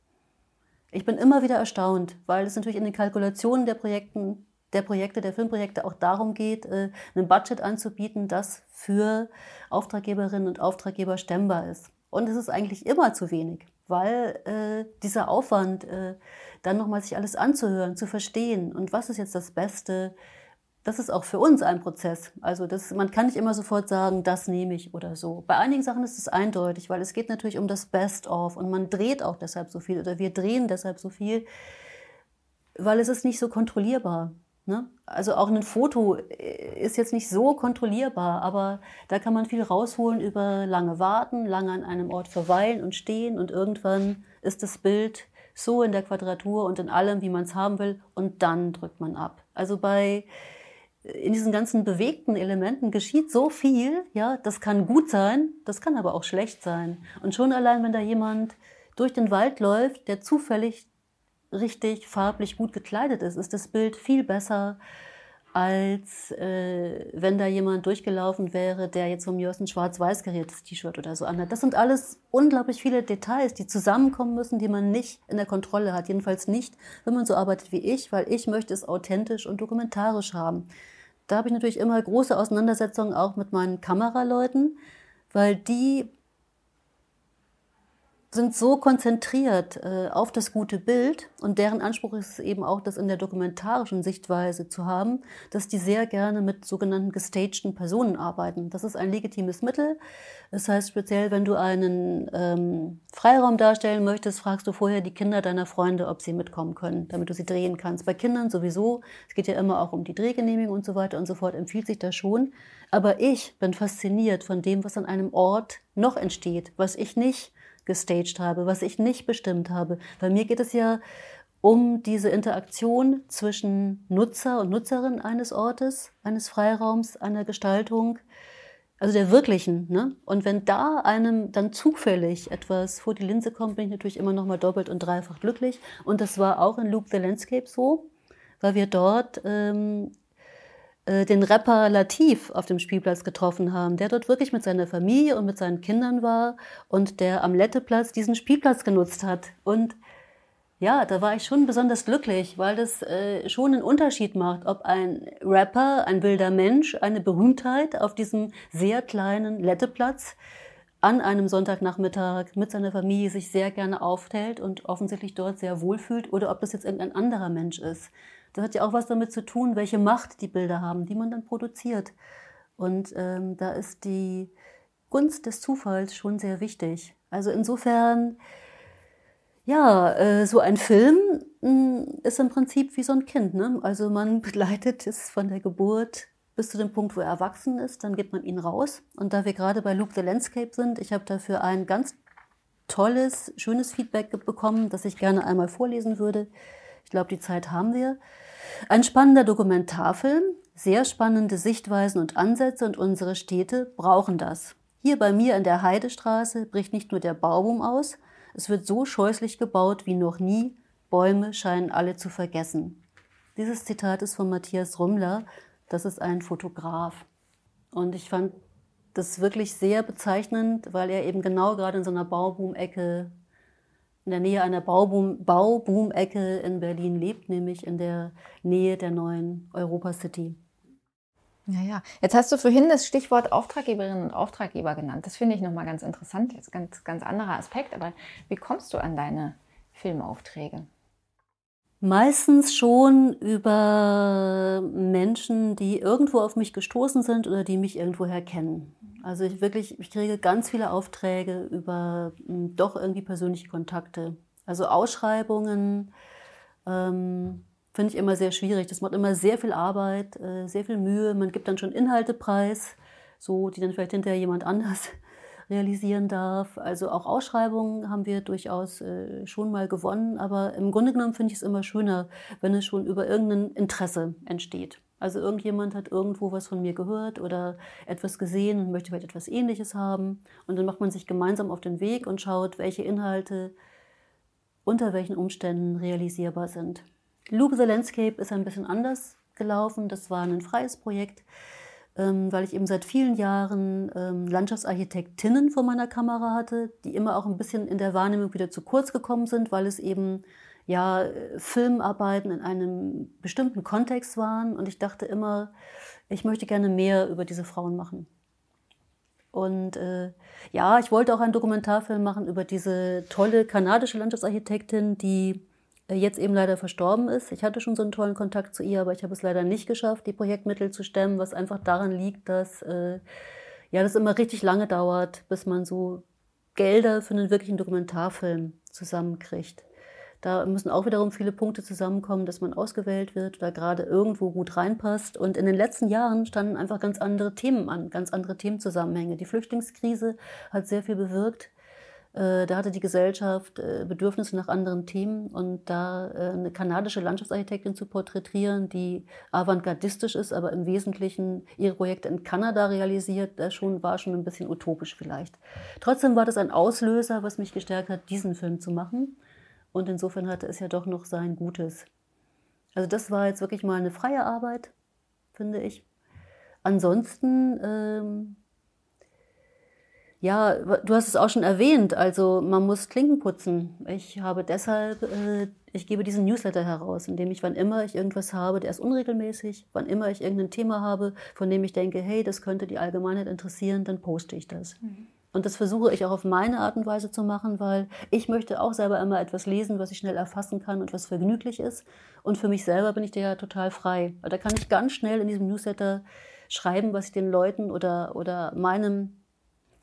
Ich bin immer wieder erstaunt, weil es natürlich in den Kalkulationen der Projekten, der Projekte, der Filmprojekte auch darum geht, äh, ein Budget anzubieten, das für Auftraggeberinnen und Auftraggeber stemmbar ist. Und es ist eigentlich immer zu wenig, weil äh, dieser Aufwand, äh, dann nochmal sich alles anzuhören, zu verstehen und was ist jetzt das Beste, das ist auch für uns ein Prozess. Also das, man kann nicht immer sofort sagen, das nehme ich oder so. Bei einigen Sachen ist es eindeutig, weil es geht natürlich um das Best-of und man dreht auch deshalb so viel oder wir drehen deshalb so viel, weil es ist nicht so kontrollierbar. Ne? Also auch ein Foto äh, ist jetzt nicht so kontrollierbar, aber da kann man viel rausholen über lange Warten, lange an einem Ort verweilen und stehen und irgendwann ist das Bild so in der Quadratur und in allem, wie man es haben will und dann drückt man ab. Also bei in diesen ganzen bewegten Elementen geschieht so viel, ja, das kann gut sein, das kann aber auch schlecht sein. Und schon allein, wenn da jemand durch den Wald läuft, der zufällig richtig farblich gut gekleidet ist, ist das Bild viel besser, als äh, wenn da jemand durchgelaufen wäre, der jetzt vom mir aus ein schwarz-weiß gerätes T-Shirt oder so anhat. Das sind alles unglaublich viele Details, die zusammenkommen müssen, die man nicht in der Kontrolle hat. Jedenfalls nicht, wenn man so arbeitet wie ich, weil ich möchte es authentisch und dokumentarisch haben. Da habe ich natürlich immer große Auseinandersetzungen auch mit meinen Kameraleuten, weil die sind so konzentriert äh, auf das gute Bild und deren Anspruch ist es eben auch, das in der dokumentarischen Sichtweise zu haben, dass die sehr gerne mit sogenannten gestagten Personen arbeiten. Das ist ein legitimes Mittel. Das heißt speziell, wenn du einen ähm, Freiraum darstellen möchtest, fragst du vorher die Kinder deiner Freunde, ob sie mitkommen können, damit du sie drehen kannst. Bei Kindern sowieso. Es geht ja immer auch um die Drehgenehmigung und so weiter und so fort. Empfiehlt sich das schon. Aber ich bin fasziniert von dem, was an einem Ort noch entsteht, was ich nicht gestaged habe, was ich nicht bestimmt habe. Bei mir geht es ja um diese Interaktion zwischen Nutzer und Nutzerin eines Ortes, eines Freiraums, einer Gestaltung, also der wirklichen. Ne? Und wenn da einem dann zufällig etwas vor die Linse kommt, bin ich natürlich immer noch mal doppelt und dreifach glücklich. Und das war auch in Luke the Landscape so, weil wir dort ähm, äh, den Rapper Latif auf dem Spielplatz getroffen haben, der dort wirklich mit seiner Familie und mit seinen Kindern war und der am Letteplatz diesen Spielplatz genutzt hat. Und ja, da war ich schon besonders glücklich, weil das äh, schon einen Unterschied macht, ob ein Rapper, ein wilder Mensch, eine Berühmtheit auf diesem sehr kleinen Letteplatz an einem Sonntagnachmittag mit seiner Familie sich sehr gerne aufhält und offensichtlich dort sehr wohlfühlt oder ob das jetzt irgendein anderer Mensch ist. Das hat ja auch was damit zu tun, welche Macht die Bilder haben, die man dann produziert. Und ähm, da ist die Gunst des Zufalls schon sehr wichtig. Also insofern, ja, äh, so ein Film mh, hm, ist im Prinzip wie so ein Kind. Ne? Also man begleitet es von der Geburt bis zu dem Punkt, wo er erwachsen ist, dann gibt man ihn raus. Und da wir gerade bei Loop the Landscape sind, ich habe dafür ein ganz tolles, schönes Feedback bekommen, das ich gerne einmal vorlesen würde. Ich glaube, die Zeit haben wir. Ein spannender Dokumentarfilm, sehr spannende Sichtweisen und Ansätze und unsere Städte brauchen das. Hier bei mir in der Heidestraße bricht nicht nur der Baumboom aus, es wird so scheußlich gebaut wie noch nie, Bäume scheinen alle zu vergessen. Dieses Zitat ist von Matthias Rümmler, das ist ein Fotograf. Und ich fand das wirklich sehr bezeichnend, weil er eben genau gerade in so einer Bauboom-Ecke, in der Nähe einer Bauboom-Ecke in Berlin lebt, nämlich in der Nähe der neuen Europa City. Ja, ja. Jetzt hast du vorhin das Stichwort Auftraggeberinnen und Auftraggeber genannt. Das finde ich nochmal ganz interessant. Jetzt ganz, ganz anderer Aspekt. Aber wie kommst du an deine Filmaufträge? Meistens schon über Menschen, die irgendwo auf mich gestoßen sind oder die mich irgendwoher kennen. Also ich wirklich, ich kriege ganz viele Aufträge über hm, doch irgendwie persönliche Kontakte. Also Ausschreibungen, ähm, finde ich immer sehr schwierig. Das macht immer sehr viel Arbeit, äh, sehr viel Mühe. Man gibt dann schon Inhalte preis, so die dann vielleicht hinterher jemand anders realisieren darf. Also auch Ausschreibungen haben wir durchaus äh, schon mal gewonnen, aber im Grunde genommen finde ich es immer schöner, wenn es schon über irgendein Interesse entsteht. Also irgendjemand hat irgendwo was von mir gehört oder etwas gesehen und möchte vielleicht etwas Ähnliches haben. Und dann macht man sich gemeinsam auf den Weg und schaut, welche Inhalte unter welchen Umständen realisierbar sind. Loop the Landscape ist ein bisschen anders gelaufen. Das war ein freies Projekt, weil ich eben seit vielen Jahren ähm, Landschaftsarchitektinnen vor meiner Kamera hatte, die immer auch ein bisschen in der Wahrnehmung wieder zu kurz gekommen sind, weil es eben ja Filmarbeiten in einem bestimmten Kontext waren. Und ich dachte immer, ich möchte gerne mehr über diese Frauen machen. Und äh, ja, ich wollte auch einen Dokumentarfilm machen über diese tolle kanadische Landschaftsarchitektin, die äh, jetzt eben leider verstorben ist. Ich hatte schon so einen tollen Kontakt zu ihr, aber ich habe es leider nicht geschafft, die Projektmittel zu stemmen, was einfach daran liegt, dass äh, ja das immer richtig lange dauert, bis man so Gelder für einen wirklichen Dokumentarfilm zusammenkriegt. Da müssen auch wiederum viele Punkte zusammenkommen, dass man ausgewählt wird oder gerade irgendwo gut reinpasst. Und in den letzten Jahren standen einfach ganz andere Themen an, ganz andere Themenzusammenhänge. Die Flüchtlingskrise hat sehr viel bewirkt. Äh, da hatte die Gesellschaft äh, Bedürfnisse nach anderen Themen und da äh, eine kanadische Landschaftsarchitektin zu porträtieren, die avantgardistisch ist, aber im Wesentlichen ihre Projekte in Kanada realisiert, das schon, war schon ein bisschen utopisch vielleicht. Trotzdem war das ein Auslöser, was mich gestärkt hat, diesen Film zu machen. Und insofern hatte es ja doch noch sein Gutes. Also das war jetzt wirklich mal eine freie Arbeit, finde ich. Ansonsten ähm, ja, du hast es auch schon erwähnt, also man muss Klinken putzen. Ich habe deshalb, äh, ich gebe diesen Newsletter heraus, in dem ich, wann immer ich irgendwas habe, der ist unregelmäßig, wann immer ich irgendein Thema habe, von dem ich denke, hey, das könnte die Allgemeinheit interessieren, dann poste ich das. Mhm. Und das versuche ich auch auf meine Art und Weise zu machen, weil ich möchte auch selber immer etwas lesen, was ich schnell erfassen kann und was vergnüglich ist. Und für mich selber bin ich da ja total frei. Da kann ich ganz schnell in diesem Newsletter schreiben, was ich den Leuten oder, oder meinem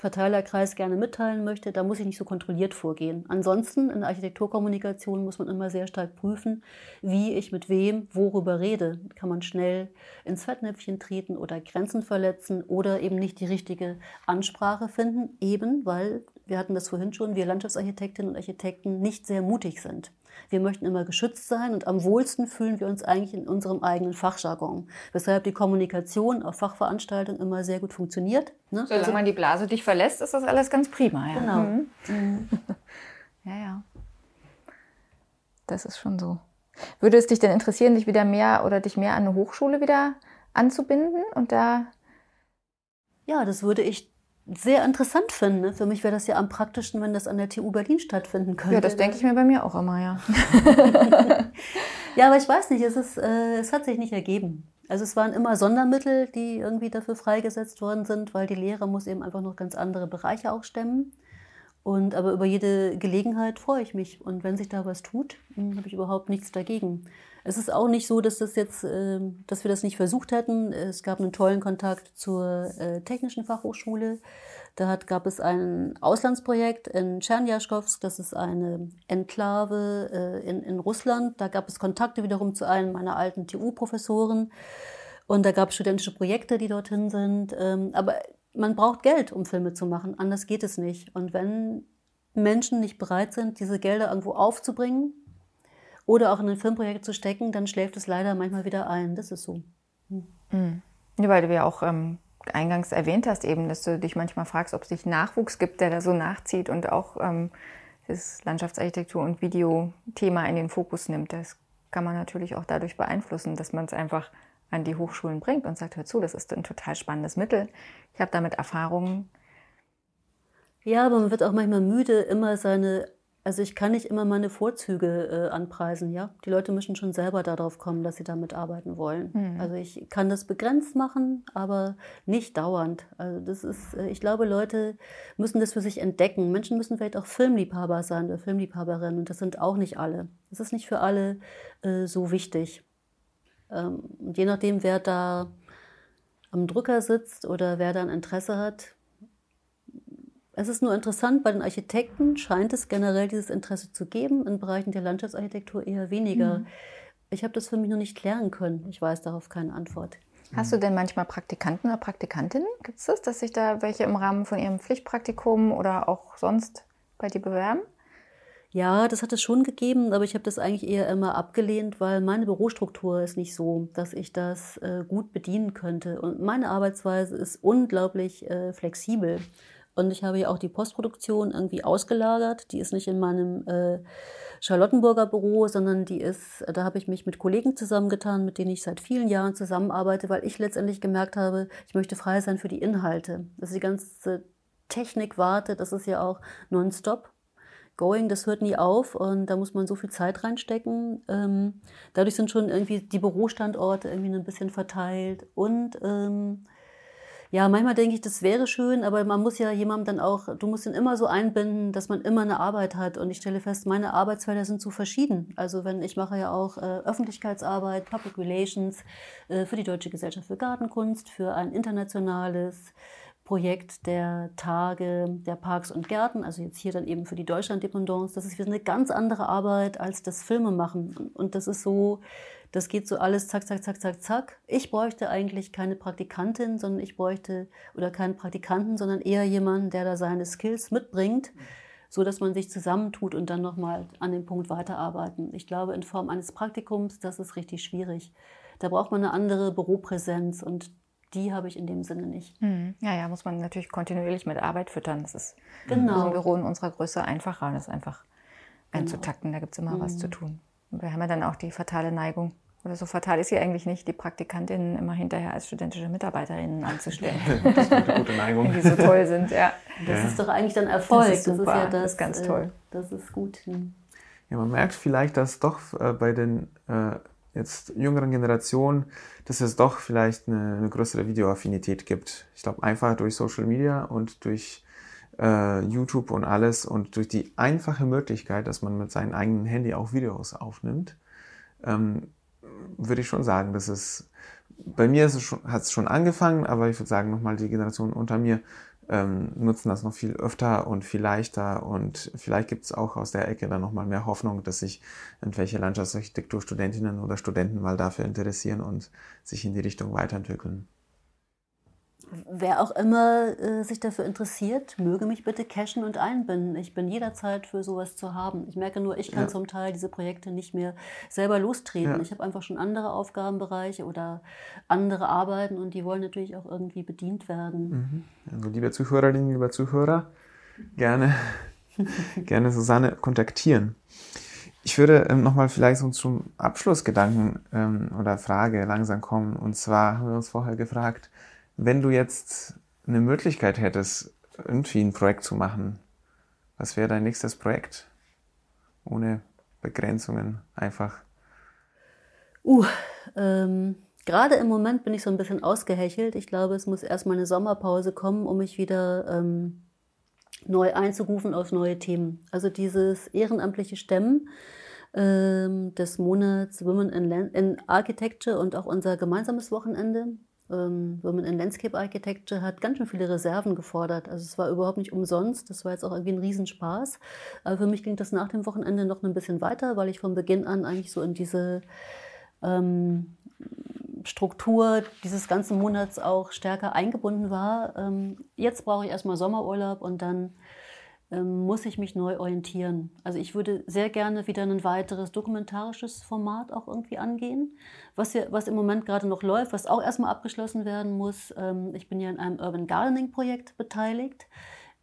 Verteilerkreis gerne mitteilen möchte, da muss ich nicht so kontrolliert vorgehen. Ansonsten in der Architekturkommunikation muss man immer sehr stark prüfen, wie ich mit wem worüber rede. Kann man schnell ins Fettnäpfchen treten oder Grenzen verletzen oder eben nicht die richtige Ansprache finden, eben weil, wir hatten das vorhin schon, wir Landschaftsarchitektinnen und Architekten nicht sehr mutig sind. Wir möchten immer geschützt sein und am wohlsten fühlen wir uns eigentlich in unserem eigenen Fachjargon. Weshalb die Kommunikation auf Fachveranstaltungen immer sehr gut funktioniert. Ne? Solange also, man die Blase dich verlässt, ist das alles ganz prima. Ja. Genau. Mhm. Mhm. ja, ja. Das ist schon so. Würde es dich denn interessieren, dich wieder mehr oder dich mehr an eine Hochschule wieder anzubinden und da? Ja, das würde ich sehr interessant finde. Für mich wäre das ja am praktischsten, wenn das an der TU Berlin stattfinden könnte. Ja, das denke ich mir bei mir auch immer, ja. ja, aber ich weiß nicht, es, ist, äh, es hat sich nicht ergeben. Also es waren immer Sondermittel, die irgendwie dafür freigesetzt worden sind, weil die Lehre muss eben einfach noch ganz andere Bereiche auch stemmen. Und aber über jede Gelegenheit freue ich mich. Und wenn sich da was tut, hm, habe ich überhaupt nichts dagegen. Es ist auch nicht so, dass das jetzt, äh, dass wir das nicht versucht hätten. Es gab einen tollen Kontakt zur äh, Technischen Fachhochschule. Da hat, gab es ein Auslandsprojekt in Tscherniaschkowsk, das ist eine Enklave äh, in, in Russland. Da gab es Kontakte wiederum zu einem meiner alten TU-Professoren. Und da gab es studentische Projekte, die dorthin sind. Ähm, aber man braucht Geld, um Filme zu machen. Anders geht es nicht. Und wenn Menschen nicht bereit sind, diese Gelder irgendwo aufzubringen, oder auch in ein Filmprojekt zu stecken, dann schläft es leider manchmal wieder ein. Das ist so. Mhm. Ja, weil wir auch ähm, eingangs erwähnt hast, eben, dass du dich manchmal fragst, ob es nicht Nachwuchs gibt, der da so nachzieht und auch ähm, das Landschaftsarchitektur- und Videothema in den Fokus nimmt. Das kann man natürlich auch dadurch beeinflussen, dass man es einfach an die Hochschulen bringt und sagt, hör zu, das ist ein total spannendes Mittel. Ich habe damit Erfahrungen. Ja, aber man wird auch manchmal müde, immer seine also ich kann nicht immer meine Vorzüge äh, anpreisen, ja. Die Leute müssen schon selber darauf kommen, dass sie damit arbeiten wollen. Mhm. Also ich kann das begrenzt machen, aber nicht dauernd. Also das ist, äh, ich glaube, Leute müssen das für sich entdecken. Menschen müssen vielleicht auch Filmliebhaber sein oder Filmliebhaberinnen und das sind auch nicht alle. Das ist nicht für alle äh, so wichtig. Ähm, und je nachdem, wer da am Drücker sitzt oder wer da ein Interesse hat, es ist nur interessant, bei den Architekten scheint es generell dieses Interesse zu geben, in Bereichen der Landschaftsarchitektur eher weniger. Mhm. Ich habe das für mich noch nicht klären können. Ich weiß darauf keine Antwort. Hast du denn manchmal Praktikanten oder Praktikantinnen? Gibt es das, dass sich da welche im Rahmen von ihrem Pflichtpraktikum oder auch sonst bei dir bewerben? Ja, das hat es schon gegeben, aber ich habe das eigentlich eher immer abgelehnt, weil meine Bürostruktur ist nicht so, dass ich das äh, gut bedienen könnte. Und meine Arbeitsweise ist unglaublich äh, flexibel. Und ich habe ja auch die Postproduktion irgendwie ausgelagert. Die ist nicht in meinem äh, Charlottenburger Büro, sondern die ist, da habe ich mich mit Kollegen zusammengetan, mit denen ich seit vielen Jahren zusammenarbeite, weil ich letztendlich gemerkt habe, ich möchte frei sein für die Inhalte. Also die ganze Technik wartet, das ist ja auch nonstop. Going, das hört nie auf und da muss man so viel Zeit reinstecken. Ähm, dadurch sind schon irgendwie die Bürostandorte irgendwie ein bisschen verteilt und ähm, ja, manchmal denke ich, das wäre schön, aber man muss ja jemandem dann auch, du musst ihn immer so einbinden, dass man immer eine Arbeit hat. Und ich stelle fest, meine Arbeitsfelder sind zu verschieden. Also wenn ich mache ja auch äh, Öffentlichkeitsarbeit, Public Relations äh, für die Deutsche Gesellschaft für Gartenkunst, für ein internationales Projekt der Tage der Parks und Gärten, also jetzt hier dann eben für die Deutschland-Dependance. Das ist wieder eine ganz andere Arbeit als das Filmemachen. Und das ist so, das geht so alles zack, zack, zack, zack, zack. Ich bräuchte eigentlich keine Praktikantin, sondern ich bräuchte, oder keinen Praktikanten, sondern eher jemanden, der da seine Skills mitbringt, so dass man sich zusammentut und dann nochmal an dem Punkt weiterarbeiten. Ich glaube, in Form eines Praktikums, das ist richtig schwierig. Da braucht man eine andere Büropräsenz und die habe ich in dem Sinne nicht. Mhm. Ja, ja, muss man natürlich kontinuierlich mit Arbeit füttern. Das ist genau. im Büro in unserer Größe einfacher, das einfach genau. einzutakten. Da gibt es immer mhm. was zu tun. wir haben ja dann auch die fatale Neigung, oder so fatal ist sie eigentlich nicht, die Praktikantinnen immer hinterher als studentische Mitarbeiterinnen anzustellen. das ist eine gute Neigung. die so toll sind, ja. Das ja. ist doch eigentlich dann Erfolg. Das ist, super. das ist ja das, das ist ganz toll. Äh, das ist gut. Hm. Ja, man merkt vielleicht, dass doch äh, bei den äh, jetzt jüngeren Generationen, dass es doch vielleicht eine, eine größere Videoaffinität gibt. Ich glaube, einfach durch Social Media und durch äh, YouTube und alles und durch die einfache Möglichkeit, dass man mit seinem eigenen Handy auch Videos aufnimmt, ähm, würde ich schon sagen, dass es bei mir hat es schon angefangen, aber ich würde sagen, nochmal die Generation unter mir ähm, nutzen das noch viel öfter und viel leichter und vielleicht gibt es auch aus der Ecke dann nochmal mehr Hoffnung, dass sich irgendwelche Landschaftsarchitekturstudentinnen oder Studenten mal dafür interessieren und sich in die Richtung weiterentwickeln. Wer auch immer äh, sich dafür interessiert, möge mich bitte cashen und einbinden. Ich bin jederzeit für sowas zu haben. Ich merke nur, ich kann ja. zum Teil diese Projekte nicht mehr selber lostreten. Ja. Ich habe einfach schon andere Aufgabenbereiche oder andere Arbeiten und die wollen natürlich auch irgendwie bedient werden. Mhm. Also liebe Zuhörerinnen, lieber Zuhörer, gerne, gerne Susanne kontaktieren. Ich würde ähm, nochmal vielleicht so zum Abschlussgedanken ähm, oder Frage langsam kommen. Und zwar haben wir uns vorher gefragt, wenn du jetzt eine Möglichkeit hättest, irgendwie ein Projekt zu machen, was wäre dein nächstes Projekt? Ohne Begrenzungen, einfach. Uh, ähm, gerade im Moment bin ich so ein bisschen ausgehechelt. Ich glaube, es muss erstmal eine Sommerpause kommen, um mich wieder ähm, neu einzurufen auf neue Themen. Also dieses ehrenamtliche Stemmen ähm, des Monats Women in, in Architecture und auch unser gemeinsames Wochenende ähm, Women in Landscape Architecture hat ganz schön viele Reserven gefordert. Also es war überhaupt nicht umsonst. Das war jetzt auch irgendwie ein Riesenspaß. Aber für mich ging das nach dem Wochenende noch ein bisschen weiter, weil ich von Beginn an eigentlich so in diese ähm, Struktur dieses ganzen Monats auch stärker eingebunden war. Ähm, jetzt brauche ich erstmal Sommerurlaub und dann muss ich mich neu orientieren. Also ich würde sehr gerne wieder ein weiteres dokumentarisches Format auch irgendwie angehen, was, hier, was im Moment gerade noch läuft, was auch erstmal abgeschlossen werden muss. Ähm, ich bin ja in einem Urban Gardening Projekt beteiligt,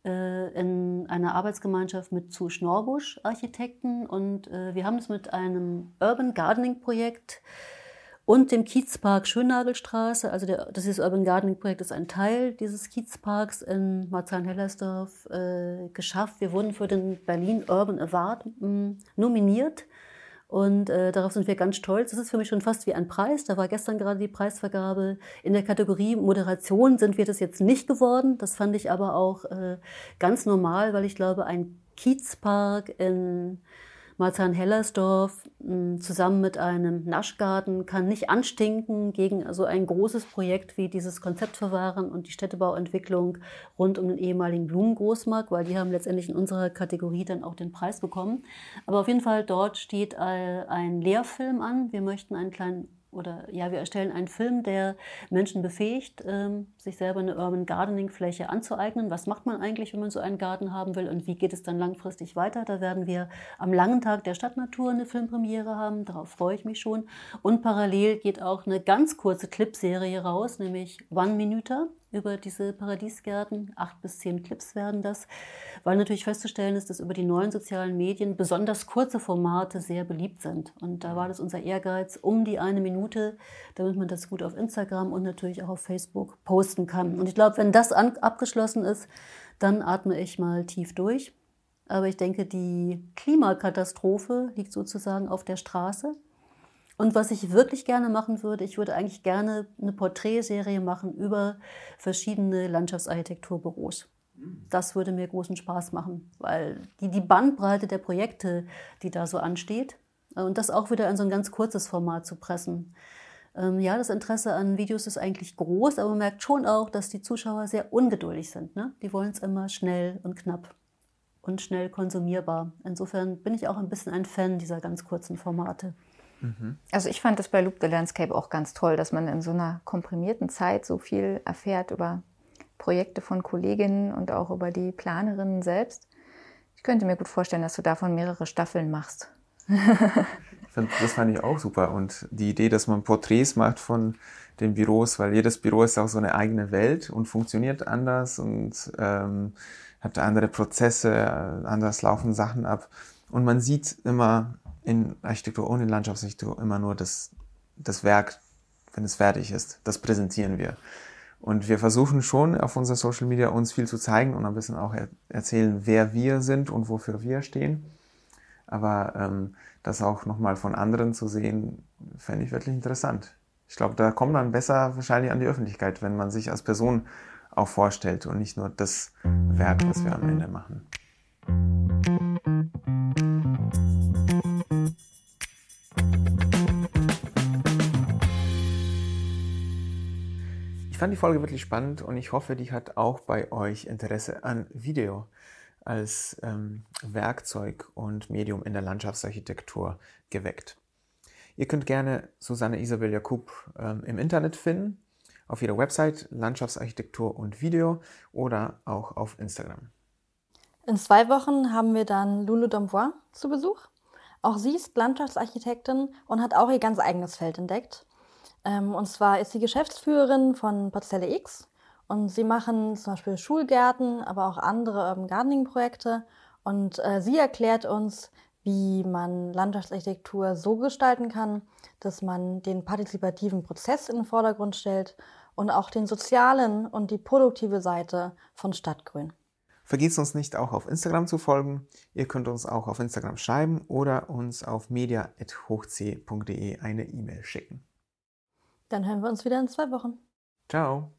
äh, in einer Arbeitsgemeinschaft mit zu Schnorbusch Architekten und äh, wir haben es mit einem Urban Gardening Projekt und dem Kiezpark Schönnagelstraße. Also der, das ist Urban Gardening Projekt ist ein Teil dieses Kiezparks in Marzahn-Hellersdorf äh, geschafft. Wir wurden für den Berlin Urban Award mh, mm, nominiert. Und äh, darauf sind wir ganz stolz. Das ist für mich schon fast wie ein Preis. Da war gestern gerade die Preisvergabe. In der Kategorie Moderation sind wir das jetzt nicht geworden. Das fand ich aber auch äh, ganz normal, weil ich glaube, ein Kiezpark in Marzahn-Hellersdorf hm, zusammen mit einem Naschgarten kann nicht anstinken gegen so ein großes Projekt wie dieses Konzeptverwahren und die Städtebauentwicklung rund um den ehemaligen Blumengroßmarkt, weil die haben letztendlich in unserer Kategorie dann auch den Preis bekommen. Aber auf jeden Fall dort steht ein Lehrfilm an. Wir möchten einen kleinen oder ja, wir erstellen einen Film, der Menschen befähigt, ähm, sich selber eine Urban Gardening Fläche anzueignen. Was macht man eigentlich, wenn man so einen Garten haben will und wie geht es dann langfristig weiter? Da werden wir am langen Tag der Stadtnatur eine Filmpremiere haben, darauf freue ich mich schon. Und parallel geht auch eine ganz kurze Clipserie raus, nämlich One Minute über diese Paradiesgärten. Acht bis zehn Clips werden das, weil natürlich festzustellen ist, dass über die neuen sozialen Medien besonders kurze Formate sehr beliebt sind. Und da war das unser Ehrgeiz, um die eine Minute, damit man das gut auf Instagram und natürlich auch auf Facebook posten kann. Und ich glaube, wenn das an, abgeschlossen ist, dann atme ich mal tief durch. Aber ich denke, die Klimakatastrophe liegt sozusagen auf der Straße. Und was ich wirklich gerne machen würde, ich würde eigentlich gerne eine Porträtserie machen über verschiedene Landschaftsarchitekturbüros. Das würde mir großen Spaß machen, weil die, die Bandbreite der Projekte, die da so ansteht, äh, und das auch wieder in so ein ganz kurzes Format zu pressen. Ähm, ja, das Interesse an Videos ist eigentlich groß, aber man merkt schon auch, dass die Zuschauer sehr ungeduldig sind. Ne? Die wollen es immer schnell und knapp und schnell konsumierbar. Insofern bin ich auch ein bisschen ein Fan dieser ganz kurzen Formate. Also ich fand das bei Loop the Landscape auch ganz toll, dass man in so einer komprimierten Zeit so viel erfährt über Projekte von Kolleginnen und auch über die Planerinnen selbst. Ich könnte mir gut vorstellen, dass du davon mehrere Staffeln machst. das fand ich auch super. Und die Idee, dass man Porträts macht von den Büros, weil jedes Büro ist auch so eine eigene Welt und funktioniert anders und ähm, hat andere Prozesse, anders laufen Sachen ab. Und man sieht immer in Architektur und in Landschaftsarchitektur immer nur das, das Werk, wenn es fertig ist. Das präsentieren wir. Und wir versuchen schon auf unserer Social Media uns viel zu zeigen und ein bisschen auch er erzählen, wer wir sind und wofür wir stehen. Aber ähm, das auch nochmal von anderen zu sehen, fände ich wirklich interessant. Ich glaube, da kommt man besser wahrscheinlich an die Öffentlichkeit, wenn man sich als Person auch vorstellt und nicht nur das Werk, was wir am Ende machen. fand die Folge wirklich spannend und ich hoffe, die hat auch bei euch Interesse an Video als ähm, Werkzeug und Medium in der Landschaftsarchitektur geweckt. Ihr könnt gerne Susanne Isabel Jakub ähm, im Internet finden, auf ihrer Website Landschaftsarchitektur und Video oder auch auf Instagram. In zwei Wochen haben wir dann Lulu Dombois zu Besuch. Auch sie ist Landschaftsarchitektin und hat auch ihr ganz eigenes Feld entdeckt. Ähm, und zwar ist sie Geschäftsführerin von Parzelle X und sie machen zum Beispiel Schulgärten, aber auch andere Urban Gardening Projekte. Und äh, sie erklärt uns, wie man Landschaftsarchitektur so gestalten kann, dass man den partizipativen Prozess in den Vordergrund stellt und auch den sozialen und die produktive Seite von Stadtgrün. Vergiss uns nicht auch auf Instagram zu folgen. Ihr könnt uns auch auf Instagram schreiben oder uns auf media.hochc.de eine E-Mail schicken. Dann hören wir uns wieder in zwei Wochen. Ciao.